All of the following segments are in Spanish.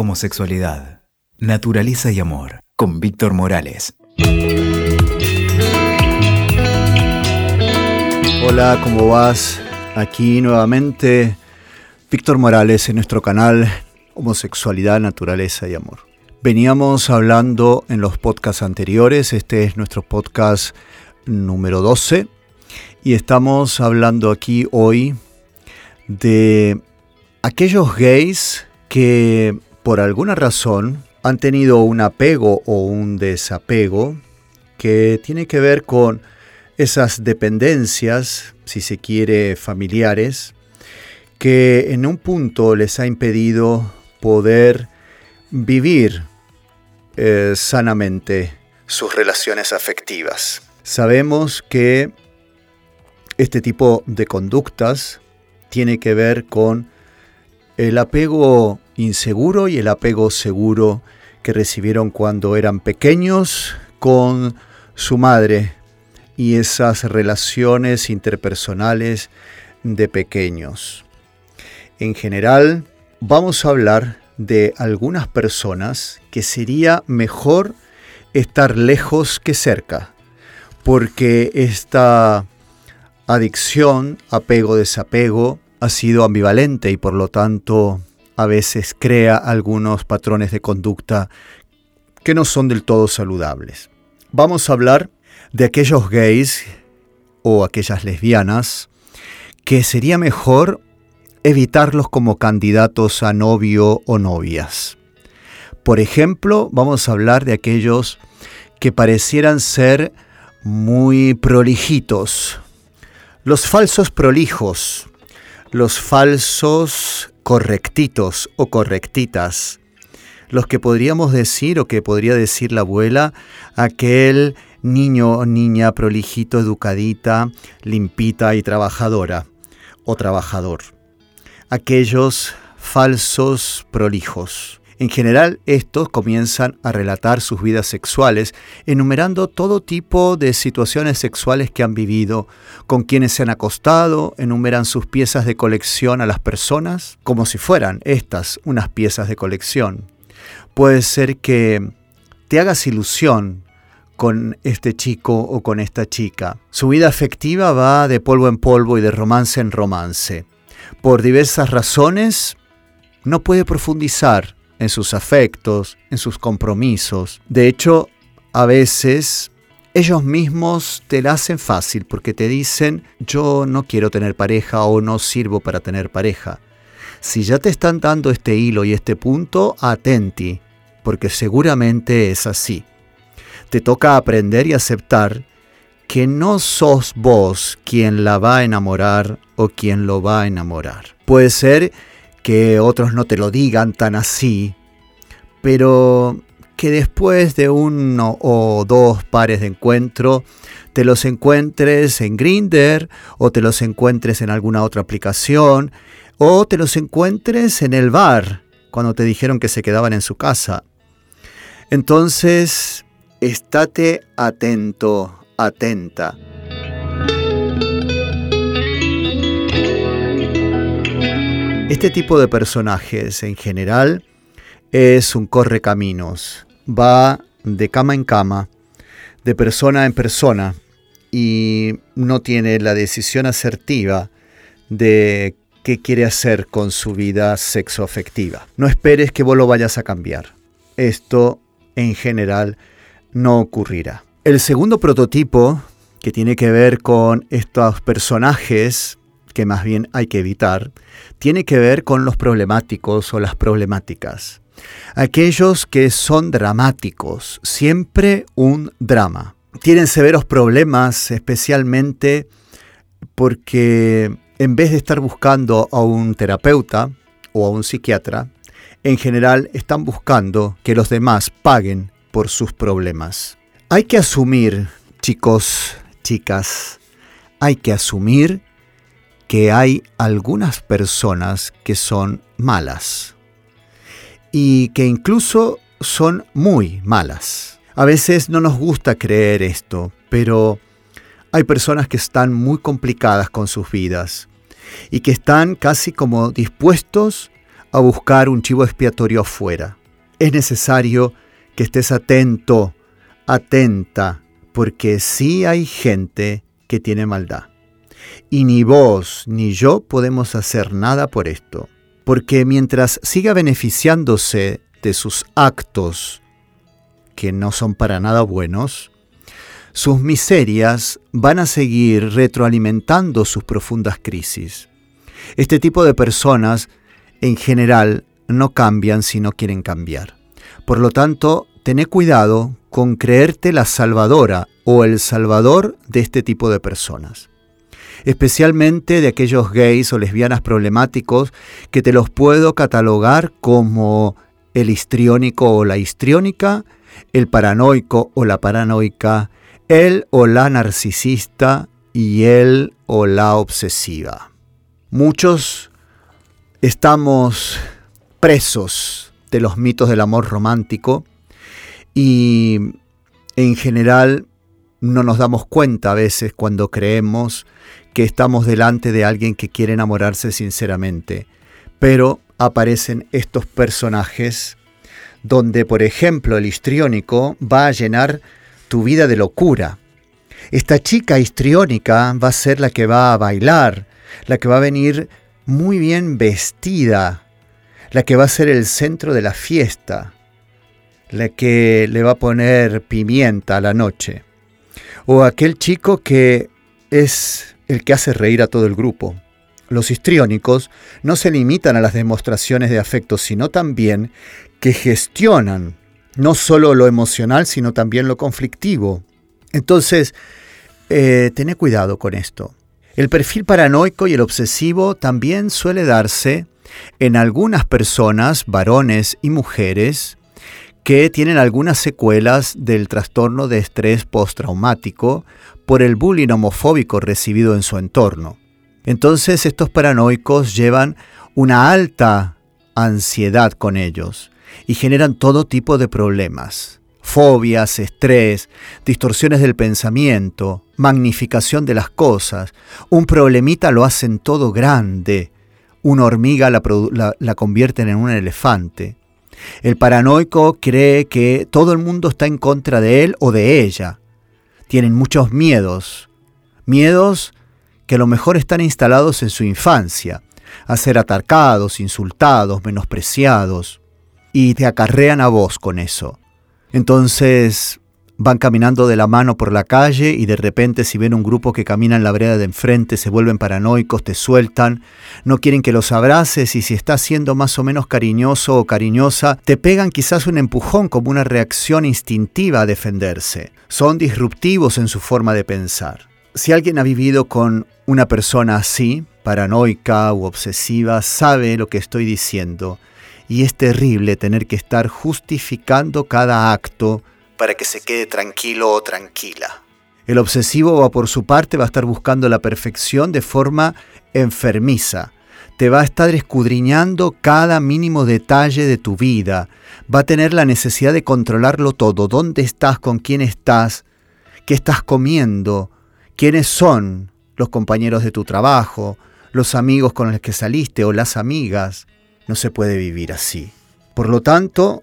Homosexualidad, naturaleza y amor, con Víctor Morales. Hola, ¿cómo vas? Aquí nuevamente Víctor Morales en nuestro canal Homosexualidad, Naturaleza y Amor. Veníamos hablando en los podcasts anteriores, este es nuestro podcast número 12, y estamos hablando aquí hoy de aquellos gays que por alguna razón han tenido un apego o un desapego que tiene que ver con esas dependencias, si se quiere, familiares, que en un punto les ha impedido poder vivir eh, sanamente sus relaciones afectivas. Sabemos que este tipo de conductas tiene que ver con el apego inseguro y el apego seguro que recibieron cuando eran pequeños con su madre y esas relaciones interpersonales de pequeños. En general, vamos a hablar de algunas personas que sería mejor estar lejos que cerca, porque esta adicción, apego-desapego, ha sido ambivalente y por lo tanto a veces crea algunos patrones de conducta que no son del todo saludables. Vamos a hablar de aquellos gays o aquellas lesbianas que sería mejor evitarlos como candidatos a novio o novias. Por ejemplo, vamos a hablar de aquellos que parecieran ser muy prolijitos, los falsos prolijos, los falsos correctitos o correctitas, los que podríamos decir o que podría decir la abuela, aquel niño o niña prolijito, educadita, limpita y trabajadora o trabajador. Aquellos falsos prolijos en general, estos comienzan a relatar sus vidas sexuales, enumerando todo tipo de situaciones sexuales que han vivido, con quienes se han acostado, enumeran sus piezas de colección a las personas, como si fueran estas unas piezas de colección. Puede ser que te hagas ilusión con este chico o con esta chica. Su vida afectiva va de polvo en polvo y de romance en romance. Por diversas razones, no puede profundizar en sus afectos, en sus compromisos. De hecho, a veces ellos mismos te la hacen fácil porque te dicen yo no quiero tener pareja o no sirvo para tener pareja. Si ya te están dando este hilo y este punto, atenti, porque seguramente es así. Te toca aprender y aceptar que no sos vos quien la va a enamorar o quien lo va a enamorar. Puede ser que otros no te lo digan tan así, pero que después de uno o dos pares de encuentro te los encuentres en Grinder o te los encuentres en alguna otra aplicación o te los encuentres en el bar cuando te dijeron que se quedaban en su casa. Entonces, estate atento, atenta. Este tipo de personajes en general es un correcaminos, va de cama en cama, de persona en persona y no tiene la decisión asertiva de qué quiere hacer con su vida sexoafectiva. No esperes que vos lo vayas a cambiar. Esto en general no ocurrirá. El segundo prototipo que tiene que ver con estos personajes que más bien hay que evitar, tiene que ver con los problemáticos o las problemáticas. Aquellos que son dramáticos, siempre un drama. Tienen severos problemas especialmente porque en vez de estar buscando a un terapeuta o a un psiquiatra, en general están buscando que los demás paguen por sus problemas. Hay que asumir, chicos, chicas, hay que asumir que hay algunas personas que son malas y que incluso son muy malas. A veces no nos gusta creer esto, pero hay personas que están muy complicadas con sus vidas y que están casi como dispuestos a buscar un chivo expiatorio afuera. Es necesario que estés atento, atenta, porque sí hay gente que tiene maldad. Y ni vos ni yo podemos hacer nada por esto, porque mientras siga beneficiándose de sus actos, que no son para nada buenos, sus miserias van a seguir retroalimentando sus profundas crisis. Este tipo de personas, en general, no cambian si no quieren cambiar. Por lo tanto, tené cuidado con creerte la salvadora o el salvador de este tipo de personas. Especialmente de aquellos gays o lesbianas problemáticos que te los puedo catalogar como el histriónico o la histriónica, el paranoico o la paranoica, el o la narcisista y el o la obsesiva. Muchos estamos presos de los mitos del amor romántico y en general no nos damos cuenta a veces cuando creemos que estamos delante de alguien que quiere enamorarse sinceramente. Pero aparecen estos personajes donde, por ejemplo, el histriónico va a llenar tu vida de locura. Esta chica histriónica va a ser la que va a bailar, la que va a venir muy bien vestida, la que va a ser el centro de la fiesta, la que le va a poner pimienta a la noche. O aquel chico que es el que hace reír a todo el grupo. Los histriónicos no se limitan a las demostraciones de afecto, sino también que gestionan no solo lo emocional, sino también lo conflictivo. Entonces, eh, cuidado con esto. El perfil paranoico y el obsesivo también suele darse en algunas personas, varones y mujeres, que tienen algunas secuelas del trastorno de estrés postraumático por el bullying homofóbico recibido en su entorno. Entonces estos paranoicos llevan una alta ansiedad con ellos y generan todo tipo de problemas. Fobias, estrés, distorsiones del pensamiento, magnificación de las cosas. Un problemita lo hacen todo grande. Una hormiga la, la convierten en un elefante. El paranoico cree que todo el mundo está en contra de él o de ella. Tienen muchos miedos. Miedos que a lo mejor están instalados en su infancia, a ser atacados, insultados, menospreciados y te acarrean a vos con eso. Entonces van caminando de la mano por la calle y de repente si ven un grupo que camina en la vereda de enfrente se vuelven paranoicos, te sueltan, no quieren que los abraces y si estás siendo más o menos cariñoso o cariñosa, te pegan quizás un empujón como una reacción instintiva a defenderse. Son disruptivos en su forma de pensar. Si alguien ha vivido con una persona así, paranoica u obsesiva, sabe lo que estoy diciendo y es terrible tener que estar justificando cada acto para que se quede tranquilo o tranquila. El obsesivo va por su parte va a estar buscando la perfección de forma enfermiza. Te va a estar escudriñando cada mínimo detalle de tu vida. Va a tener la necesidad de controlarlo todo. ¿Dónde estás? ¿Con quién estás? ¿Qué estás comiendo? ¿Quiénes son los compañeros de tu trabajo? ¿Los amigos con los que saliste o las amigas? No se puede vivir así. Por lo tanto,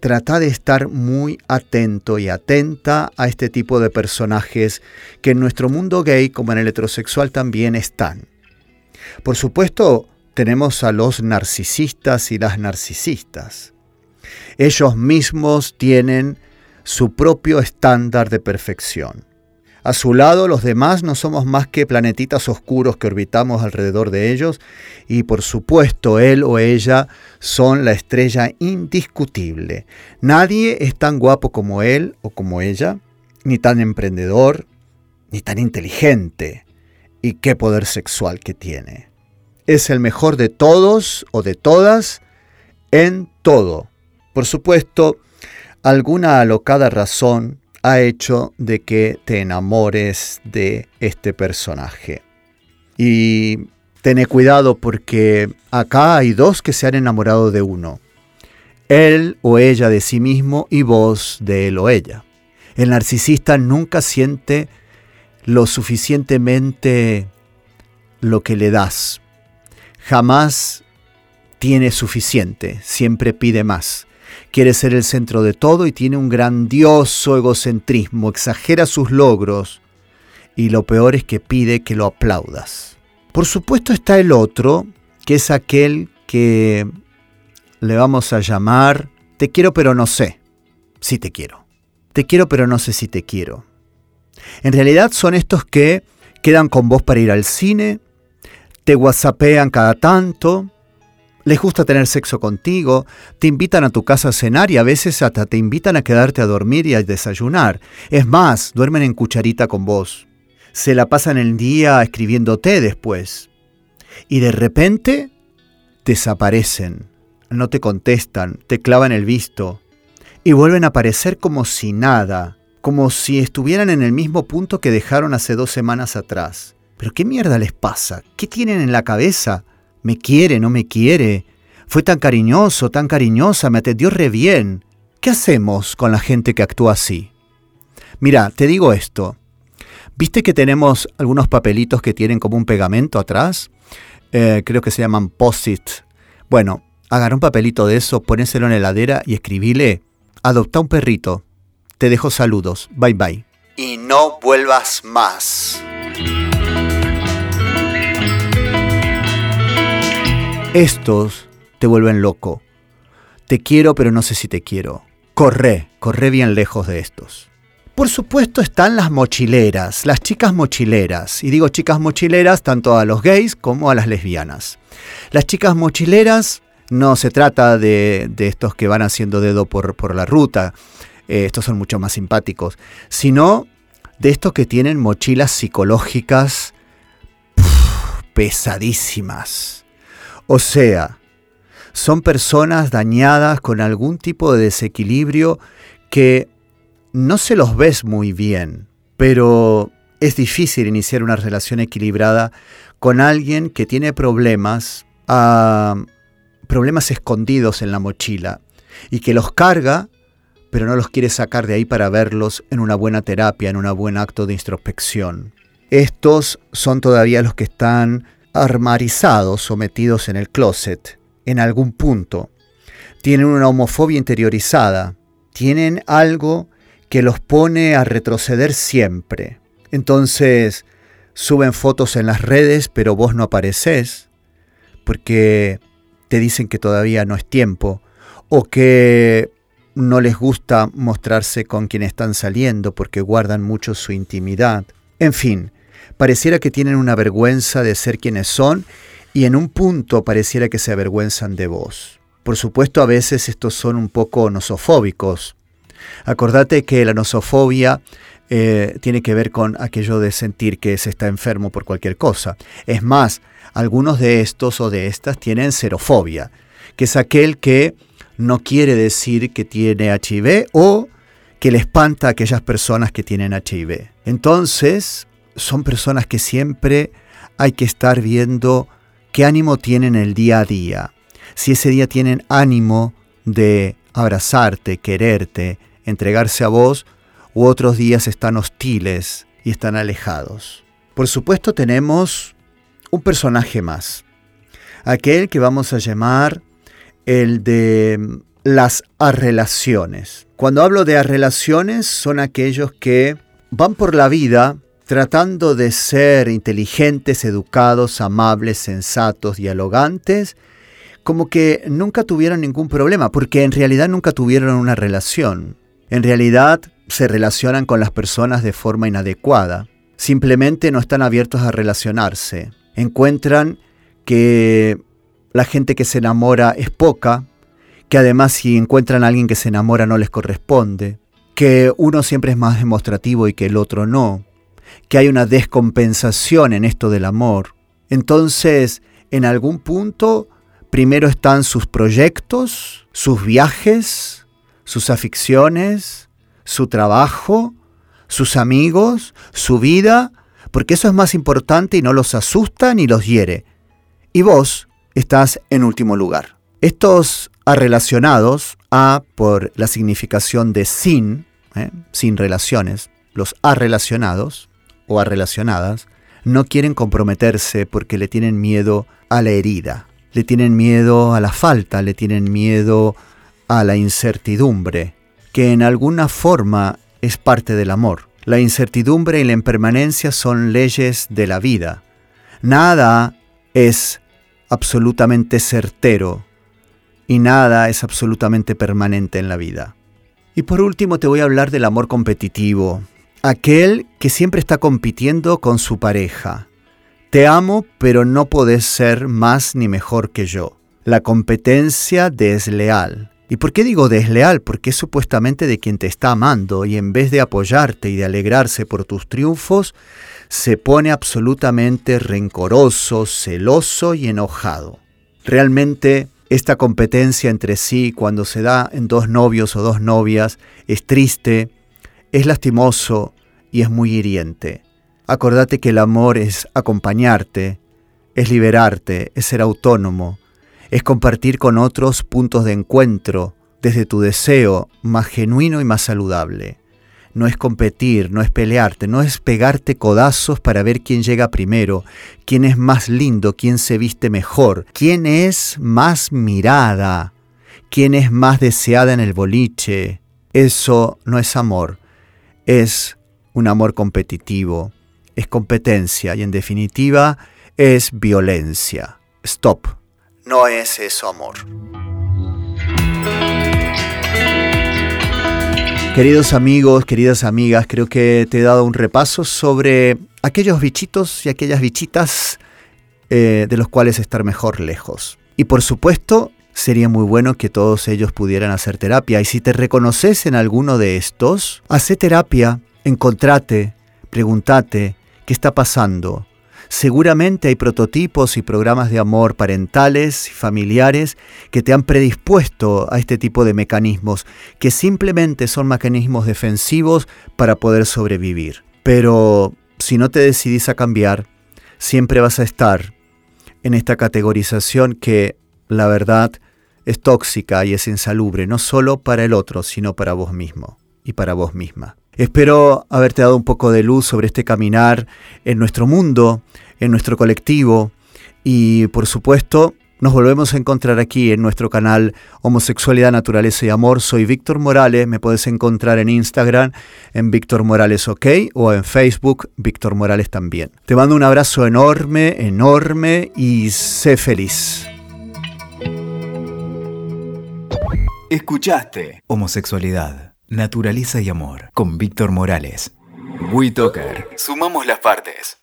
trata de estar muy atento y atenta a este tipo de personajes que en nuestro mundo gay como en el heterosexual también están. Por supuesto, tenemos a los narcisistas y las narcisistas. Ellos mismos tienen su propio estándar de perfección. A su lado los demás no somos más que planetitas oscuros que orbitamos alrededor de ellos y por supuesto él o ella son la estrella indiscutible. Nadie es tan guapo como él o como ella, ni tan emprendedor, ni tan inteligente. Y qué poder sexual que tiene. Es el mejor de todos o de todas en todo. Por supuesto, alguna alocada razón ha hecho de que te enamores de este personaje. Y ten cuidado porque acá hay dos que se han enamorado de uno. Él o ella de sí mismo y vos de él o ella. El narcisista nunca siente lo suficientemente lo que le das. Jamás tiene suficiente, siempre pide más. Quiere ser el centro de todo y tiene un grandioso egocentrismo, exagera sus logros y lo peor es que pide que lo aplaudas. Por supuesto está el otro, que es aquel que le vamos a llamar te quiero pero no sé si te quiero. Te quiero pero no sé si te quiero. En realidad son estos que quedan con vos para ir al cine, te whatsappean cada tanto, les gusta tener sexo contigo, te invitan a tu casa a cenar y a veces hasta te invitan a quedarte a dormir y a desayunar. Es más, duermen en cucharita con vos. Se la pasan el día escribiéndote después. Y de repente desaparecen, no te contestan, te clavan el visto y vuelven a aparecer como si nada, como si estuvieran en el mismo punto que dejaron hace dos semanas atrás. ¿Pero qué mierda les pasa? ¿Qué tienen en la cabeza? ¿Me quiere, no me quiere? Fue tan cariñoso, tan cariñosa, me atendió re bien. ¿Qué hacemos con la gente que actúa así? Mira, te digo esto. ¿Viste que tenemos algunos papelitos que tienen como un pegamento atrás? Eh, creo que se llaman post-it. Bueno, agarra un papelito de eso, ponéselo en la heladera y escribile, adopta un perrito. Te dejo saludos. Bye bye. Y no vuelvas más. Estos te vuelven loco. Te quiero pero no sé si te quiero. Corre, corre bien lejos de estos. Por supuesto están las mochileras, las chicas mochileras. Y digo chicas mochileras tanto a los gays como a las lesbianas. Las chicas mochileras no se trata de, estos que van haciendo dedo por, la ruta, eh, estos son mucho más simpáticos, sino de estos que tienen mochilas psicológicas pesadísimas. O sea, son personas dañadas con algún tipo de desequilibrio que no se los ves muy bien, pero es difícil iniciar una relación equilibrada con alguien que tiene problemas, ah, problemas escondidos en la mochila y que los carga, pero no los quiere sacar de ahí para verlos en una buena terapia, en un buen acto de introspección. Estos son todavía los que están armarizados, sometidos en el closet, en algún punto. Tienen una homofobia interiorizada, tienen algo que los pone a retroceder siempre. Entonces, suben fotos en las redes, pero vos no apareces, porque te dicen que todavía no es tiempo, o que no les gusta mostrarse con quien están saliendo porque guardan mucho su intimidad. En fin, pareciera que tienen una vergüenza de ser quienes son y en un punto pareciera que se avergüenzan de vos. Por supuesto, a veces estos son un poco nosofóbicos. Acordate que la nosofobia eh, tiene que ver con aquello de sentir que se está enfermo por cualquier cosa. Es más, algunos de estos o de estas tienen serofobia, que es aquel que no quiere decir que tiene HIV o que le espanta a aquellas personas que tienen HIV. Entonces, son personas que siempre hay que estar viendo qué ánimo tienen el día a día. Si ese día tienen ánimo de abrazarte, quererte, entregarse a vos, u otros días están hostiles y están alejados. Por supuesto tenemos un personaje más, aquel que vamos a llamar el de las arrelaciones. Cuando hablo de arrelaciones son aquellos que van por la vida tratando de ser inteligentes, educados, amables, sensatos, dialogantes, como que nunca tuvieron ningún problema, porque en realidad nunca tuvieron una relación. En realidad se relacionan con las personas de forma inadecuada. Simplemente no están abiertos a relacionarse. Encuentran que la gente que se enamora es poca, que además si encuentran a alguien que se enamora no les corresponde, que uno siempre es más demostrativo y que el otro no, que hay una descompensación en esto del amor. Entonces, en algún punto, primero están sus proyectos, sus viajes, sus aficiones, su trabajo, sus amigos, su vida, porque eso es más importante y no los asusta ni los hiere. Y vos estás en último lugar. Estos arrelacionados, A por la significación de sin, ¿eh? sin relaciones, los arrelacionados, o a relacionadas no quieren comprometerse porque le tienen miedo a la herida, le tienen miedo a la falta, le tienen miedo a la incertidumbre, que en alguna forma es parte del amor. La incertidumbre y la impermanencia son leyes de la vida. Nada es absolutamente certero y nada es absolutamente permanente en la vida. Y por último te voy a hablar del amor competitivo, aquel que siempre está compitiendo con su pareja. Te amo, pero no podés ser más ni mejor que yo. La competencia desleal. ¿Y por qué digo desleal? Porque es supuestamente de quien te está amando y en vez de apoyarte y de alegrarse por tus triunfos, se pone absolutamente rencoroso, celoso y enojado. Realmente esta competencia entre sí cuando se da en dos novios o dos novias es triste, es lastimoso y es muy hiriente. Acordate que el amor es acompañarte, es liberarte, es ser autónomo, es compartir con otros puntos de encuentro desde tu deseo más genuino y más saludable. No es competir, no es pelearte, no es pegarte codazos para ver quién llega primero, quién es más lindo, quién se viste mejor, quién es más mirada, quién es más deseada en el boliche. Eso no es amor, es un amor competitivo, es competencia y en definitiva es violencia. Stop. No es eso amor. Queridos amigos, queridas amigas, creo que te he dado un repaso sobre aquellos bichitos y aquellas bichitas eh, de los cuales estar mejor lejos. Y por supuesto, sería muy bueno que todos ellos pudieran hacer terapia. Y si te reconoces en alguno de estos, hace terapia, encontrate, pregúntate qué está pasando, Seguramente hay prototipos y programas de amor parentales y familiares que te han predispuesto a este tipo de mecanismos, que simplemente son mecanismos defensivos para poder sobrevivir. Pero si no te decidís a cambiar, siempre vas a estar en esta categorización que, la verdad, es tóxica y es insalubre, no solo para el otro, sino para vos mismo y para vos misma. Espero haberte dado un poco de luz sobre este caminar en nuestro mundo, en nuestro colectivo y por supuesto nos volvemos a encontrar aquí en nuestro canal Homosexualidad, Naturaleza y Amor. Soy Víctor Morales, me puedes encontrar en Instagram en Víctor Morales OK o en Facebook Víctor Morales también. Te mando un abrazo enorme, enorme y sé feliz. Escuchaste Homosexualidad Naturaleza y Amor con Víctor Morales. WeToker. Sumamos las partes.